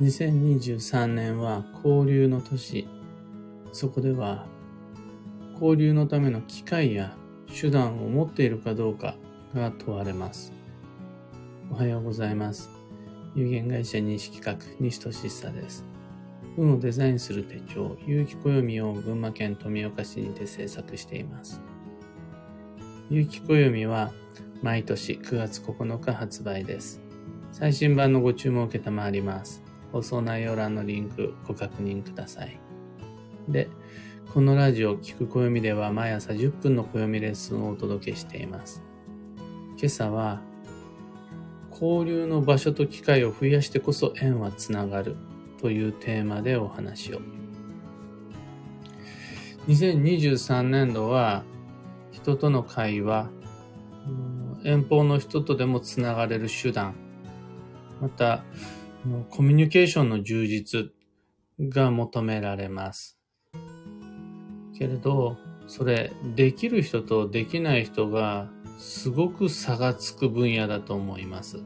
2023年は交流の年。そこでは交流のための機会や手段を持っているかどうかが問われます。おはようございます。有限会社認識企画西俊久です。運をデザインする手帳、有機暦を群馬県富岡市にて制作しています。有機暦は毎年9月9日発売です。最新版のご注文を受けたまわります。放送内容欄のリンクご確認ください。で、このラジオ聞く暦では毎朝10分の暦レッスンをお届けしています。今朝は交流の場所と機会を増やしてこそ縁はつながるというテーマでお話を。2023年度は人との会話、遠方の人とでもつながれる手段、またコミュニケーションの充実が求められます。けれど、それ、できる人とできない人がすごく差がつく分野だと思います。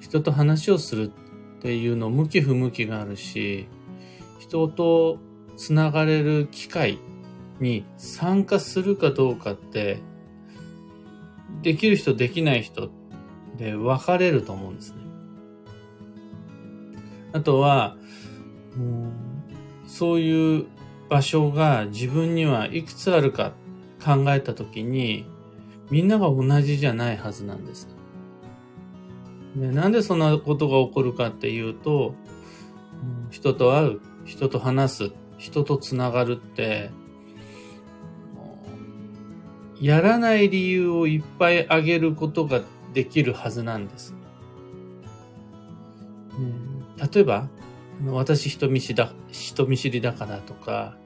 人と話をするっていうの向き不向きがあるし、人とつながれる機会に参加するかどうかって、できる人できない人で分かれると思うんですね。あとは、そういう場所が自分にはいくつあるか考えたときに、みんなが同じじゃないはずなんです。でなんでそんなことが起こるかっていうと、人と会う、人と話す、人とつながるって、やらない理由をいっぱいあげることができるはずなんです。うん例えば、私人見知りだ、人見知りだからとか、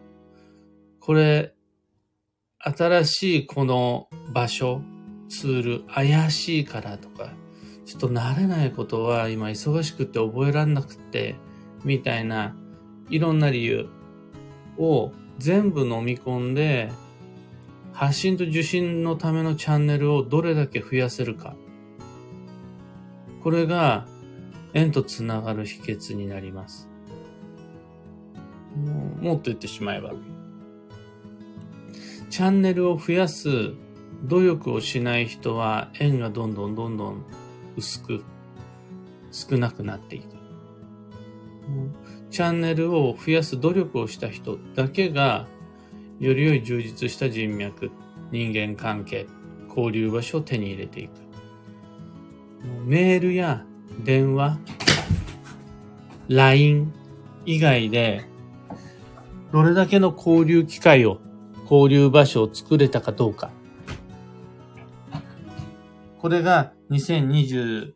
これ、新しいこの場所、ツール、怪しいからとか、ちょっと慣れないことは今忙しくて覚えらんなくて、みたいな、いろんな理由を全部飲み込んで、発信と受信のためのチャンネルをどれだけ増やせるか。これが縁とつながる秘訣になります。もっと言ってしまえば、チャンネルを増やす努力をしない人は縁がどんどんどんどん薄く少なくなっていく。チャンネルを増やす努力をした人だけがより良い充実した人脈、人間関係、交流場所を手に入れていく。メールや電話、LINE 以外で、どれだけの交流機会を、交流場所を作れたかどうか。これが2023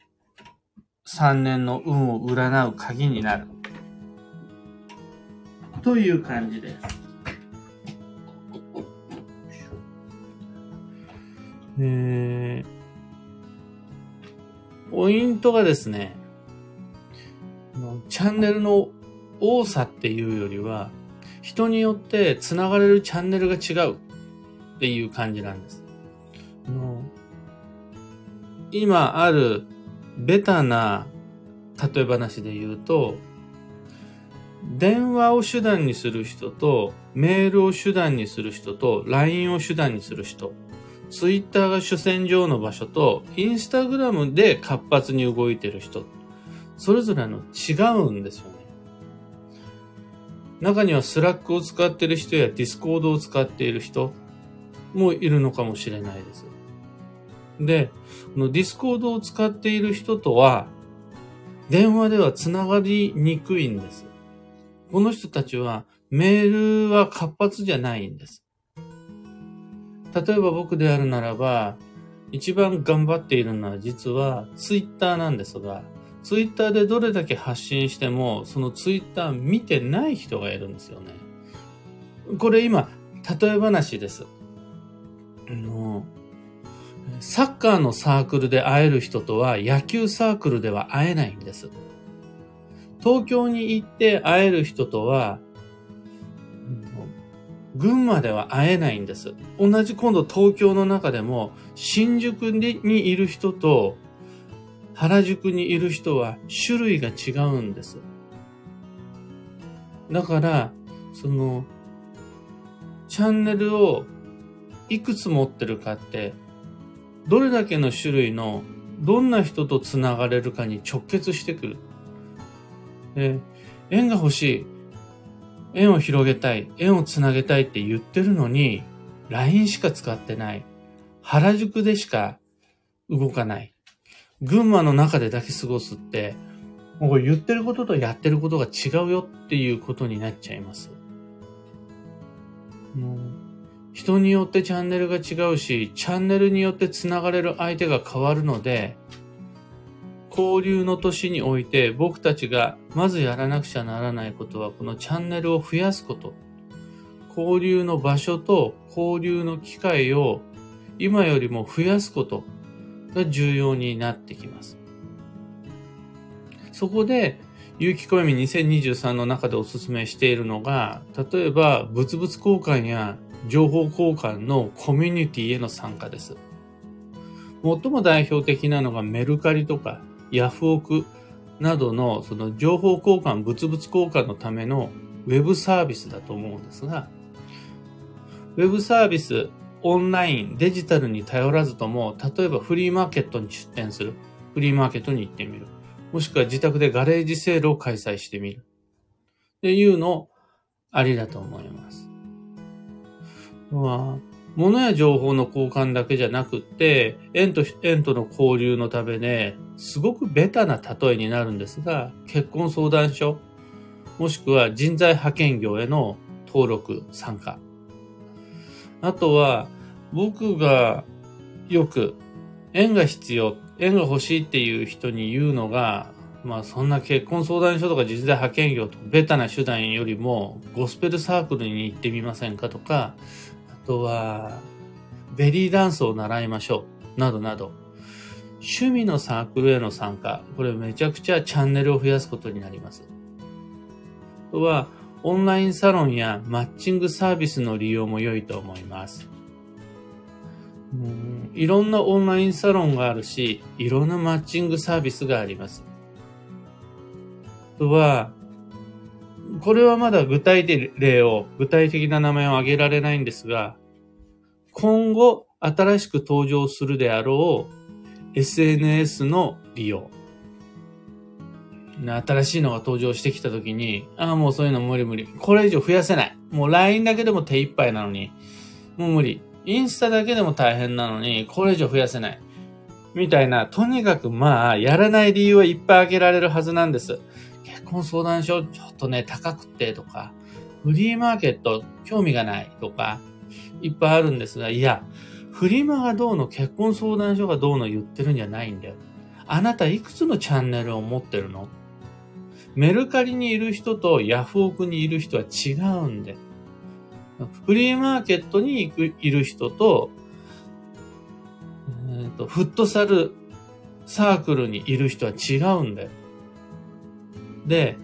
年の運を占う鍵になる。という感じです。えーポイントがですね、チャンネルの多さっていうよりは、人によって繋がれるチャンネルが違うっていう感じなんです。今あるベタな例え話で言うと、電話を手段にする人と、メールを手段にする人と、LINE を手段にする人ツイッターが主戦場の場所と、インスタグラムで活発に動いてる人、それぞれの違うんですよね。中には Slack を使ってる人や Discord を使っている人もいるのかもしれないです。で、この Discord を使っている人とは、電話では繋がりにくいんです。この人たちはメールは活発じゃないんです。例えば僕であるならば、一番頑張っているのは実はツイッターなんですが、ツイッターでどれだけ発信しても、そのツイッター見てない人がいるんですよね。これ今、例え話です。あの、サッカーのサークルで会える人とは野球サークルでは会えないんです。東京に行って会える人とは群馬では会えないんです。同じ今度東京の中でも新宿にいる人と原宿にいる人は種類が違うんです。だから、その、チャンネルをいくつ持ってるかって、どれだけの種類のどんな人と繋がれるかに直結してくる。え縁が欲しい。縁を広げたい。縁をつなげたいって言ってるのに、LINE しか使ってない。原宿でしか動かない。群馬の中でだけ過ごすって、もう言ってることとやってることが違うよっていうことになっちゃいます。もう人によってチャンネルが違うし、チャンネルによって繋がれる相手が変わるので、交流の年において僕たちがまずやらなくちゃならないことはこのチャンネルを増やすこと。交流の場所と交流の機会を今よりも増やすことが重要になってきます。そこで、有機暦2023の中でお勧めしているのが、例えば物々交換や情報交換のコミュニティへの参加です。最も代表的なのがメルカリとかヤフオクなどのその情報交換、物々交換のためのウェブサービスだと思うんですが、ウェブサービス、オンライン、デジタルに頼らずとも、例えばフリーマーケットに出店する。フリーマーケットに行ってみる。もしくは自宅でガレージセールを開催してみる。っていうのありだと思います。物や情報の交換だけじゃなくって、縁と縁との交流のためね、すごくベタな例えになるんですが、結婚相談所、もしくは人材派遣業への登録、参加。あとは、僕がよく縁が必要、縁が欲しいっていう人に言うのが、まあそんな結婚相談所とか実在派遣業とベタな手段よりもゴスペルサークルに行ってみませんかとか、とはベリーダンスを習いましょう。などなど。趣味のサークルへの参加。これめちゃくちゃチャンネルを増やすことになります。あとは、オンラインサロンやマッチングサービスの利用も良いと思います。うんいろんなオンラインサロンがあるし、いろんなマッチングサービスがあります。あとは、これはまだ具体的例を、具体的な名前を挙げられないんですが、今後新しく登場するであろう SNS の利用。新しいのが登場してきた時に、ああ、もうそういうの無理無理。これ以上増やせない。もう LINE だけでも手一杯なのに、もう無理。インスタだけでも大変なのに、これ以上増やせない。みたいな、とにかくまあ、やらない理由はいっぱい挙げられるはずなんです。結婚相談所、ちょっとね、高くてとか、フリーマーケット、興味がないとか、いっぱいあるんですが、いや、フリマがどうの結婚相談所がどうの言ってるんじゃないんだよ。あなたいくつのチャンネルを持ってるの？メルカリにいる人とヤフオクにいる人は違うんで。フリーマーケットに行くいる人と、えーと、フットサルサークルにいる人は違うんだよ。で、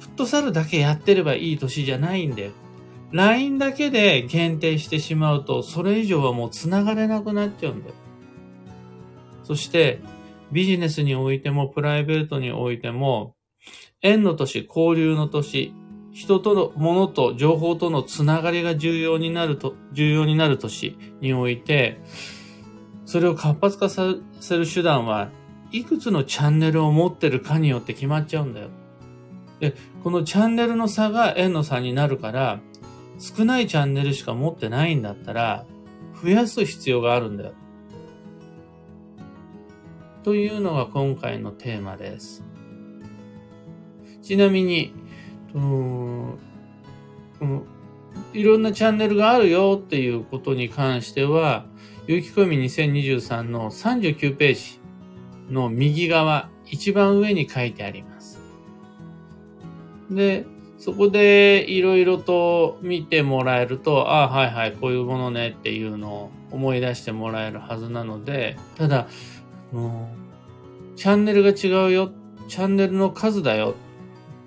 フットサルだけやってればいい年じゃないんだよ。LINE だけで限定してしまうと、それ以上はもう繋がれなくなっちゃうんだよ。そして、ビジネスにおいても、プライベートにおいても、縁の年、交流の年、人との、物と情報とのつながりが重要になると、重要になる年において、それを活発化させる手段は、いくつのチャンネルを持ってるかによって決まっちゃうんだよ。で、このチャンネルの差が円の差になるから、少ないチャンネルしか持ってないんだったら、増やす必要があるんだよ。というのが今回のテーマです。ちなみに、うんいろんなチャンネルがあるよっていうことに関しては、有機込み2023の39ページの右側、一番上に書いてあります。で、そこでいろいろと見てもらえると、ああ、はいはい、こういうものねっていうのを思い出してもらえるはずなので、ただ、もう、チャンネルが違うよ、チャンネルの数だよ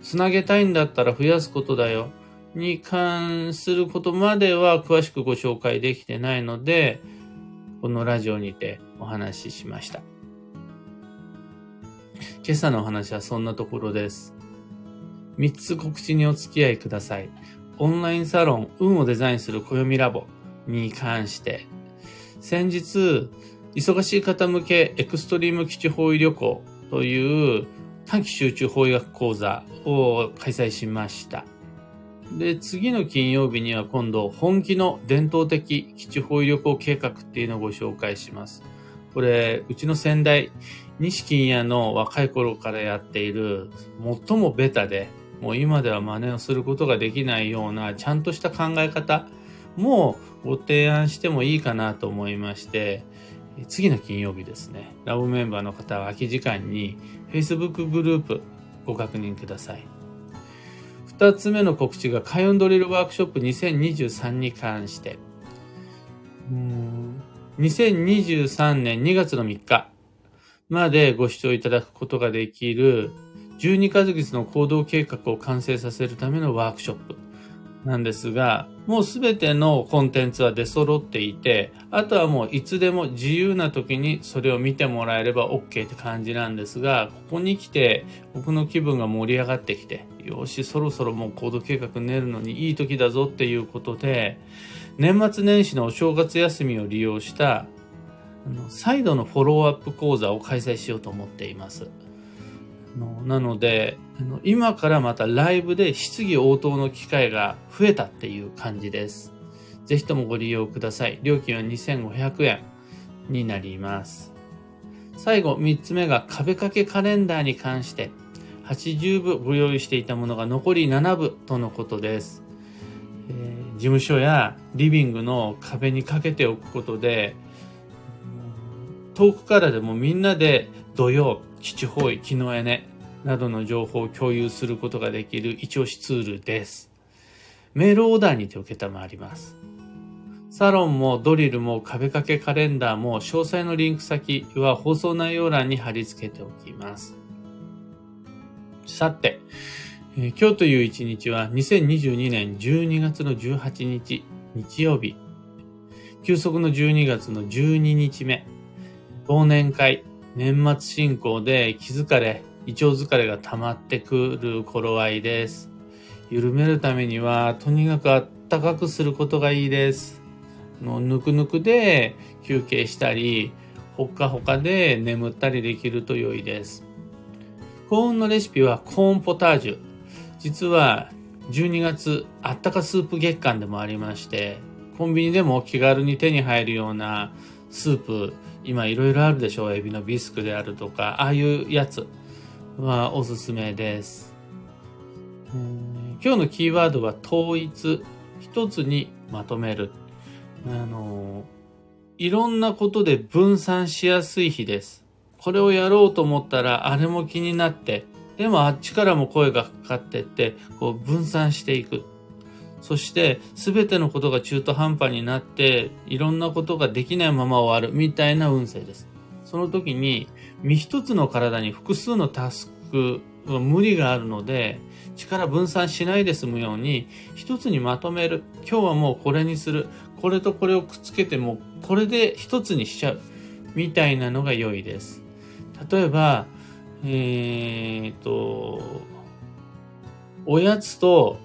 つなげたいんだったら増やすことだよ。に関することまでは詳しくご紹介できてないので、このラジオにてお話ししました。今朝のお話はそんなところです。3つ告知にお付き合いください。オンラインサロン、運をデザインする暦ラボに関して、先日、忙しい方向けエクストリーム基地方位旅行という短期集中法医学講座を開催しました。で、次の金曜日には今度、本気の伝統的基地方位旅行計画っていうのをご紹介します。これ、うちの先代、西金屋の若い頃からやっている、最もベタで、もう今では真似をすることができないような、ちゃんとした考え方もご提案してもいいかなと思いまして、次の金曜日ですね、ラボメンバーの方は空き時間に Facebook グループご確認ください。二つ目の告知がカヨンドリルワークショップ2023に関して、2023年2月の3日。までご視聴いただくことができる12ヶ月の行動計画を完成させるためのワークショップ。なんですが、もうすべてのコンテンツは出揃っていて、あとはもういつでも自由な時にそれを見てもらえれば OK って感じなんですが、ここに来て僕の気分が盛り上がってきて、よし、そろそろもう行動計画練るのにいい時だぞっていうことで、年末年始のお正月休みを利用したあの再度のフォローアップ講座を開催しようと思っています。のなのであの、今からまたライブで質疑応答の機会が増えたっていう感じです。ぜひともご利用ください。料金は2500円になります。最後、3つ目が壁掛けカレンダーに関して、80部ご用意していたものが残り7部とのことです。えー、事務所やリビングの壁にかけておくことで、遠くからでもみんなで土曜、基地方位、木のエネなどの情報を共有することができる一押しツールです。メールオーダーにて受けたまわります。サロンもドリルも壁掛けカレンダーも詳細のリンク先は放送内容欄に貼り付けておきます。さて、えー、今日という一日は2022年12月の18日日曜日、休息の12月の12日目、忘年会、年末進行で気づかれ、胃腸疲れが溜まってくる頃合いです。緩めるためには、とにかくあったかくすることがいいです。のぬくぬくで休憩したり、ほっかほかで眠ったりできると良いです。幸運のレシピはコーンポタージュ。実は12月あったかスープ月間でもありまして、コンビニでも気軽に手に入るようなスープ今いろいろあるでしょう。エビのビスクであるとか、ああいうやつはおすすめです。今日のキーワードは統一。一つにまとめる。あの、いろんなことで分散しやすい日です。これをやろうと思ったら、あれも気になって、でもあっちからも声がかかってって、こう分散していく。そして全てのことが中途半端になっていろんなことができないまま終わるみたいな運勢です。その時に身一つの体に複数のタスクは無理があるので力分散しないで済むように一つにまとめる。今日はもうこれにする。これとこれをくっつけてもこれで一つにしちゃう。みたいなのが良いです。例えば、えー、と、おやつと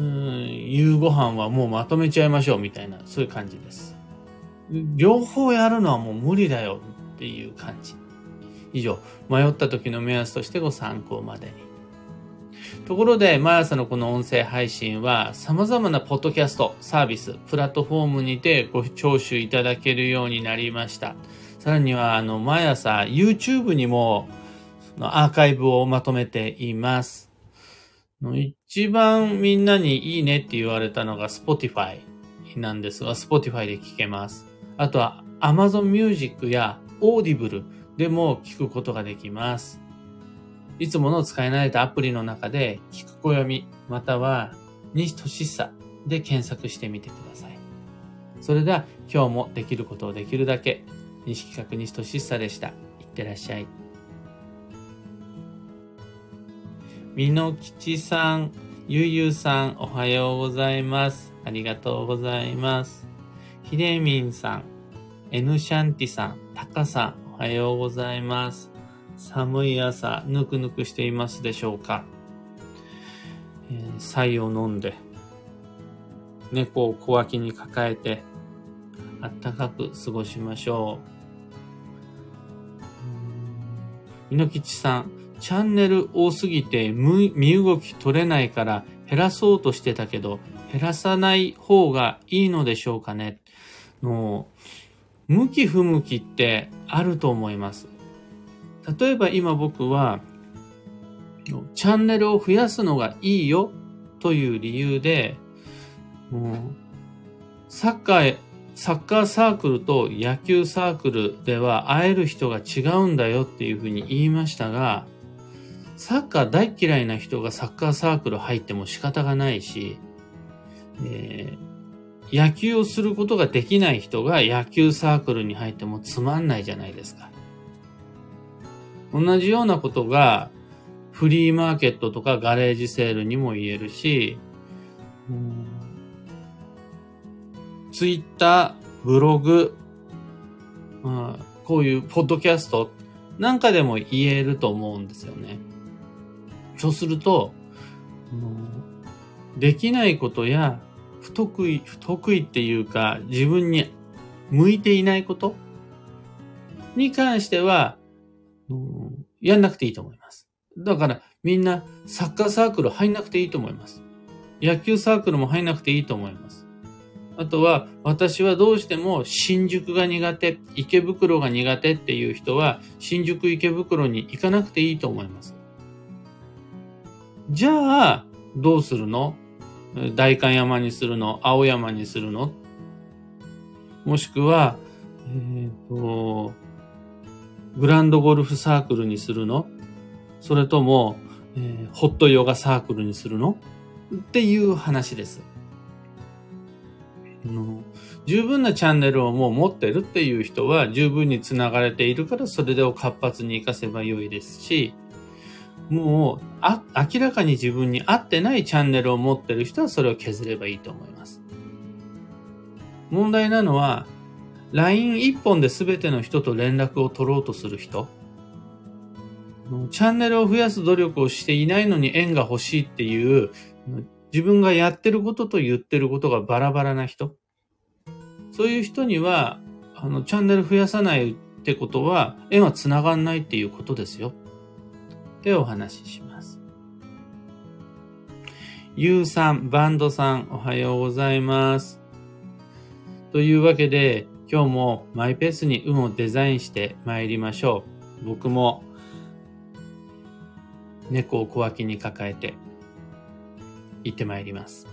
うん、夕ご飯はもうまとめちゃいましょうみたいな、そういう感じです。両方やるのはもう無理だよっていう感じ。以上、迷った時の目安としてご参考までに。ところで、毎朝のこの音声配信は、様々なポッドキャスト、サービス、プラットフォームにてご聴取いただけるようになりました。さらには、あの、毎朝 YouTube にも、アーカイブをまとめています。一番みんなにいいねって言われたのが Spotify なんですが、Spotify で聞けます。あとは Amazon Music や Audible でも聞くことができます。いつもの使い慣れたアプリの中で聞く暦または西俊久で検索してみてください。それでは今日もできることをできるだけ西企画西俊久でした。いってらっしゃい。みのきちさん、ゆゆさん、おはようございます。ありがとうございます。ひでみんさん、エヌシャンティさん、たかさん、おはようございます。寒い朝、ぬくぬくしていますでしょうか、えー、菜を飲んで、猫を小脇に抱えて、あったかく過ごしましょう。猪吉さん、チャンネル多すぎて身動き取れないから減らそうとしてたけど、減らさない方がいいのでしょうかねの、向き不向きってあると思います。例えば今僕は、チャンネルを増やすのがいいよという理由で、もうサッカー、サッカーサークルと野球サークルでは会える人が違うんだよっていうふうに言いましたが、サッカー大嫌いな人がサッカーサークル入っても仕方がないし、えー、野球をすることができない人が野球サークルに入ってもつまんないじゃないですか。同じようなことがフリーマーケットとかガレージセールにも言えるし、ツイッター、ブログ、うん、こういうポッドキャストなんかでも言えると思うんですよね。そうすると、できないことや不得意、不得意っていうか自分に向いていないことに関しては、やんなくていいと思います。だからみんなサッカーサークル入んなくていいと思います。野球サークルも入んなくていいと思います。あとは、私はどうしても新宿が苦手、池袋が苦手っていう人は、新宿池袋に行かなくていいと思います。じゃあ、どうするの？代官山にするの？青山にするの？もしくは、えっ、ー、と、グランドゴルフサークルにするの？それとも、えー、ホットヨガサークルにするの？っていう話です。の十分なチャンネルをもう持ってるっていう人は十分に繋がれているからそれでを活発に活かせばよいですし、もうあ明らかに自分に合ってないチャンネルを持ってる人はそれを削ればいいと思います。問題なのは、LINE 一本で全ての人と連絡を取ろうとする人。チャンネルを増やす努力をしていないのに縁が欲しいっていう自分がやってることと言ってることがバラバラな人。そういう人には、あの、チャンネル増やさないってことは、縁は繋がんないっていうことですよ。ってお話しします。ゆうさん、バンドさん、おはようございます。というわけで、今日もマイペースに運をデザインして参りましょう。僕も猫を小脇に抱えて行って参ります。